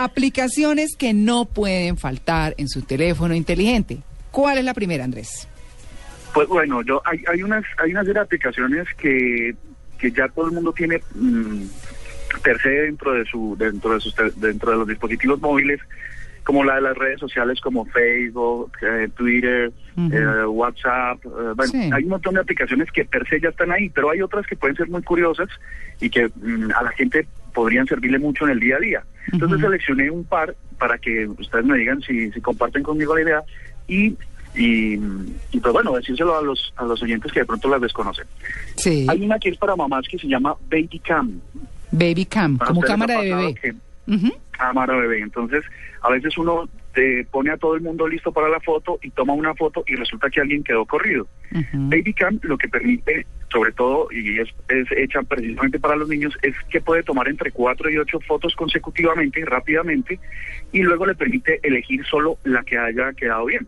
Aplicaciones que no pueden faltar en su teléfono inteligente. ¿Cuál es la primera, Andrés? Pues bueno, yo hay, hay unas hay una serie de aplicaciones que, que ya todo el mundo tiene mm, per se dentro de su dentro de sus dentro de los dispositivos móviles como la de las redes sociales como Facebook, eh, Twitter, eh, WhatsApp. eh, bueno, Sí. hay un montón de aplicaciones que per se ya están ahí, pero hay otras que pueden ser muy curiosas y que mm, a la gente podrían servirle mucho en el día a día. Entonces Ujú. seleccioné un par para que ustedes me digan si, si comparten conmigo la idea y, y, y, pues bueno, decírselo a los, a los oyentes que de pronto las desconocen. Sí. Hay una que es para mamás que se llama Baby Cam. Baby Cam, ¿A como cámara de bebé. que- Ujú. cámara bebé. Entonces, a veces uno pone a todo el mundo listo para la foto y toma una foto y resulta que alguien quedó corrido. Ujú. Babycam lo que permite, sobre todo, y es, es hecha precisamente para los niños, es que puede tomar entre 4 y 8 fotos consecutivamente, rápidamente, y luego le permite elegir solo la que haya quedado bien.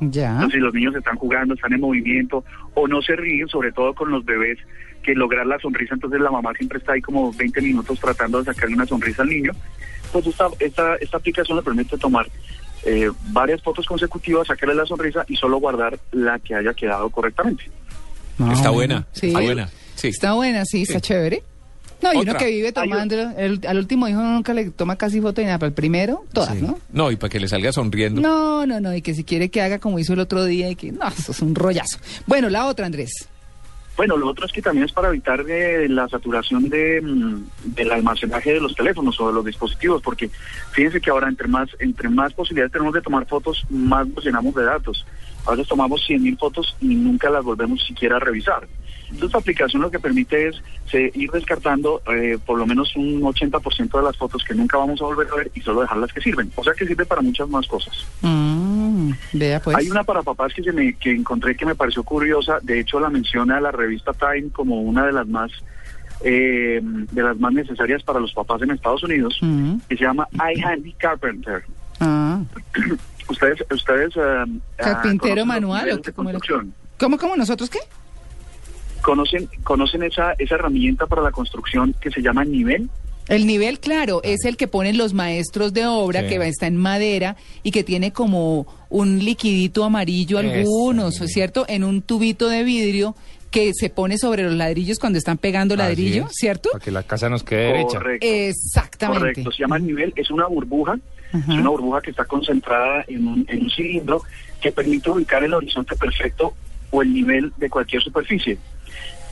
Ya. Entonces, si los niños están jugando, están en movimiento o no se ríen, sobre todo con los bebés, que lograr la sonrisa, entonces la mamá siempre está ahí como 20 minutos tratando de sacarle una sonrisa al niño. Pues esta, esta, esta aplicación le permite tomar eh, varias fotos consecutivas, sacarle la sonrisa y solo guardar la que haya quedado correctamente. Ah, Está buena, Sí. está buena. Sí. Está buena, sí, está chévere. No, y uno que vive tomando, el, al último hijo nunca le toma casi foto ni nada, pero el primero, todas, Sí. ¿no? No, y para que le salga sonriendo. No, no, no, y que si quiere que haga como hizo el otro día y que, no, eso es un rollazo. Bueno, la otra, Andrés. Bueno, lo otro es que también es para evitar eh, la saturación de, mm, del almacenaje de los teléfonos o de los dispositivos, porque fíjense que ahora entre más entre más posibilidades tenemos de tomar fotos, más nos llenamos de datos. A veces tomamos 100.000 fotos y nunca las volvemos siquiera a revisar. Entonces, esta aplicación lo que permite es se- ir descartando eh, por lo menos un 80% de las fotos que nunca vamos a volver a ver y solo dejar las que sirven. O sea que sirve para muchas más cosas. Mm, vea pues. Hay una para papás que, se me, que encontré que me pareció curiosa. De hecho, la menciona la revista Time como una de las más eh, de las más necesarias para los papás en Estados Unidos, Mm, que se llama iHandy Carpenter. ah. Ustedes, ustedes ah, ah, ¿Carpintero los manual o ¿Cómo. ¿Cómo, cómo nosotros qué? Conocen conocen esa esa herramienta para la construcción que se llama nivel. El nivel, claro, es el que ponen los maestros de obra, Sí. que va- está en madera y que tiene como un liquidito amarillo algunos, ¿cierto? En un tubito de vidrio que se pone sobre los ladrillos cuando están pegando ladrillo, es. ¿cierto? Para que la casa nos quede derecha. Correcto. Exactamente. Correcto, se llama nivel, es una burbuja, Ajá. es una burbuja que está concentrada en un, en un cilindro que permite ubicar el horizonte perfecto o el nivel de cualquier superficie.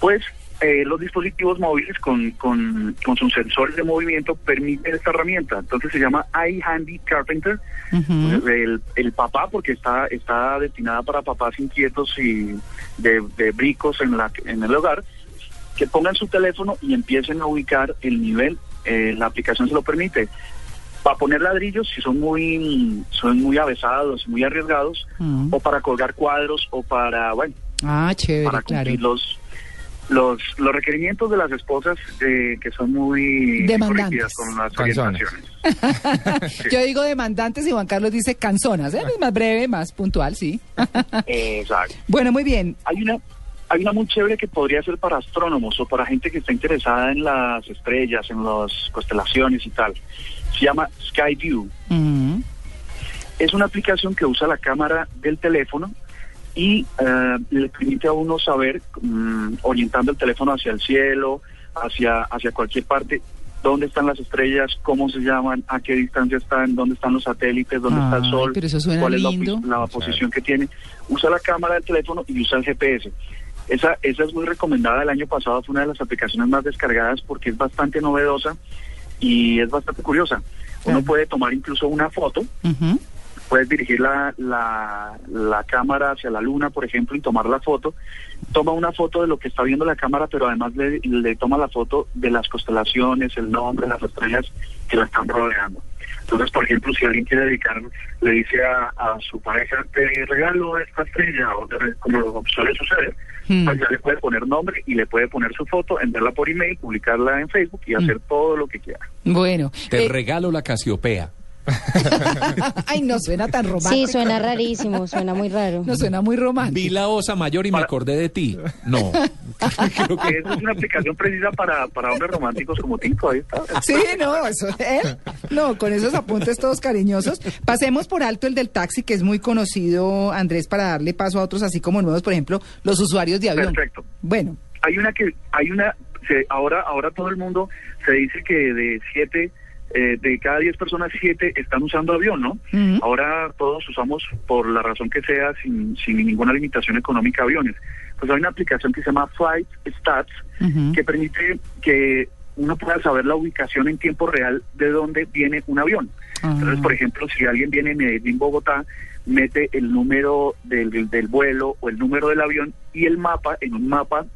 Pues eh, los dispositivos móviles con, con, con sus sensores de movimiento permiten esta herramienta, entonces se llama iHandy Carpenter, Ujú. el, el papá porque está, está destinada para papás inquietos y de, de bricos en, la, en el hogar, que pongan su teléfono y empiecen a ubicar el nivel, eh, la aplicación se lo permite. Para poner ladrillos, si son muy, son muy avesados, muy arriesgados, o para colgar cuadros, o para, bueno, Ah, chévere, para claro. cumplir los, los, los requerimientos de las esposas eh, que son muy Demandantes. con las orientaciones. Yo digo demandantes y Juan Carlos dice canzonas, ¿eh? Es más breve, más puntual, sí. Exacto. bueno, muy bien. Hay una, hay una muy chévere que podría ser para astrónomos o para gente que está interesada en las estrellas, en las constelaciones y tal. Se llama Skyview. Mm. Es una aplicación que usa la cámara del teléfono y eh, le permite a uno saber, mm, orientando el teléfono hacia el cielo, hacia, hacia cualquier parte, dónde están las estrellas, cómo se llaman, a qué distancia están, dónde están los satélites, dónde está el Ay, sol, pero eso suena cuál es la, la posición que tiene. Usa la cámara del teléfono y usa el GPS. Esa, esa es muy recomendada. El año pasado fue una de las aplicaciones más descargadas porque es bastante novedosa y es bastante curiosa. Uno Claro. puede tomar incluso una foto Ujú. Puedes dirigir la, la, la cámara hacia la luna, por ejemplo, y tomar la foto. Toma una foto de lo que está viendo la cámara, pero además le, le toma la foto de las constelaciones, el nombre, las estrellas que la están rodeando. Entonces, por ejemplo, si alguien quiere dedicar, le dice a, a su pareja, te regalo esta estrella, o te como suele suceder, Hmm. pues ya le puede poner nombre y le puede poner su foto, enviarla por email, publicarla en Facebook y hacer todo lo que quiera. Bueno. Te eh, regalo la Casiopea. ay, no suena tan romántico. Sí, suena rarísimo, suena muy raro. No suena muy romántico. Vi la osa mayor y me acordé de ti. No. Creo que- es una aplicación precisa para, para hombres románticos como Tito, ahí está. Sí, no, eso él. No, con esos apuntes todos cariñosos. Pasemos por alto el del taxi, que es muy conocido, Andrés, para darle paso a otros así como nuevos, por ejemplo, los usuarios de avión. Perfecto. Bueno, Hay una que, hay una, se, ahora, ahora todo el mundo se dice que de siete, eh, de cada diez personas, siete están usando avión, ¿no? Ahora todos usamos, por la razón que sea, sin, sin ninguna limitación económica, aviones. Pues hay una aplicación que se llama Flight Stats, que permite que uno pueda saber la ubicación en tiempo real de dónde viene un avión. Ah. Entonces, por ejemplo, si alguien viene en Medellín, Bogotá, mete el número del, del- del vuelo o el número del avión y el mapa, en un mapa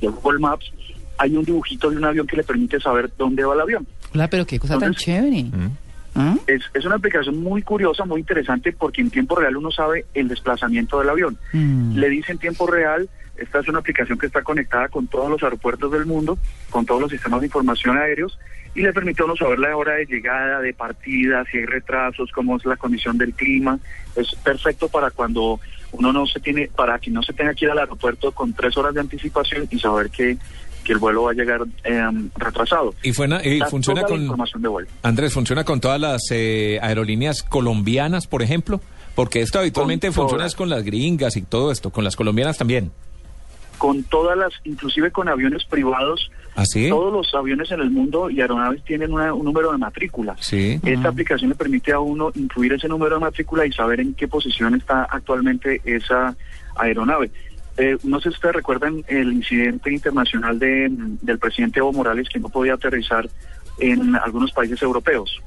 de Google Maps, hay un dibujito de un avión que le permite saber dónde va el avión. Hola, pero qué cosa tan chévere. Mm. ¿Ah? Es, es una aplicación muy curiosa, muy interesante, porque en tiempo real uno sabe el desplazamiento del avión. Mm. Le dice en tiempo real, esta es una aplicación que está conectada con todos los aeropuertos del mundo, con todos los sistemas de información aéreos, y le permite a uno saber la hora de llegada, de partida, si hay retrasos, cómo es la condición del clima. Es perfecto para cuando uno no se tiene, para que no se tenga que ir al aeropuerto con tres horas de anticipación y saber que, que el vuelo va a llegar eh, retrasado. Y, fue na- y Da funciona con... información de vuelo. Andrés, ¿funciona con todas las eh, aerolíneas colombianas, por ejemplo? Porque esto habitualmente Con funciona todas. con las gringas y todo esto, con las colombianas también. Con todas las, inclusive con aviones privados, ¿Ah, sí? todos los aviones en el mundo y aeronaves tienen una- un número de matrícula. Sí. Esta aplicación le permite a uno incluir ese número de matrícula y saber en qué posición está actualmente esa aeronave. Eh, no sé si ustedes recuerdan el incidente internacional de, del presidente Evo Morales que no podía aterrizar en algunos países europeos.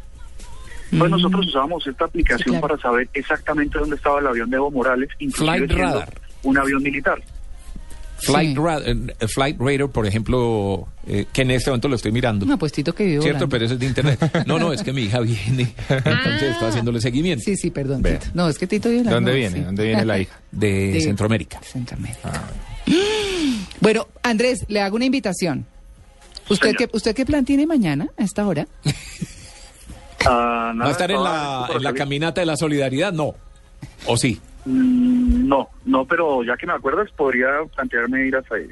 Pues Mm. nosotros usábamos esta aplicación Sí, claro. para saber exactamente dónde estaba el avión de Evo Morales, inclusive siendo un avión militar. Flight, Sí. Ra- eh, Flight Radar, por ejemplo, eh, que en este momento lo estoy mirando. No, pues Tito que vive Cierto, pero eso es de internet. No, no, es que mi hija viene. Entonces estoy haciéndole seguimiento. Sí, sí, perdón. Tito. No, es que Tito vive ¿De dónde viene? sí. ¿Dónde viene la hija? De, De- Centroamérica. Centroamérica. Bueno, Andrés, le hago una invitación. ¿Usted qué, ¿Usted qué plan tiene mañana a esta hora? Ah, ¿Va a estar en la, en caminata de la solidaridad? No. ¿O sí? Mm, No, no, pero ya que me acuerdas, podría plantearme ir hasta ahí.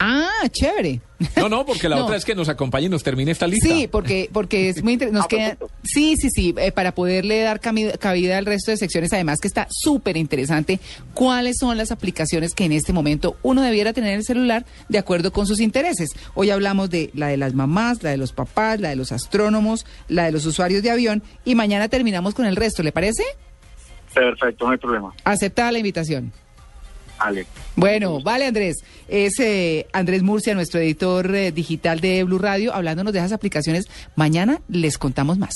Ah, chévere. No, no, porque la No. otra es que nos acompañe y nos termine esta lista. Sí, porque, porque es muy interesante. Nos Ah, queda, sí, sí, sí, eh, para poderle dar cabida al resto de secciones, además que está súper interesante, cuáles son las aplicaciones que en este momento uno debiera tener en el celular de acuerdo con sus intereses. Hoy hablamos de la de las mamás, la de los papás, la de los astrónomos, la de los usuarios de avión y mañana terminamos con el resto, ¿le parece? Perfecto, no hay problema. Aceptada la invitación. Ale. Bueno, vale Andrés. Es eh, Andrés Murcia, nuestro editor eh, digital de Blue Radio, hablándonos de esas aplicaciones. Mañana les contamos más.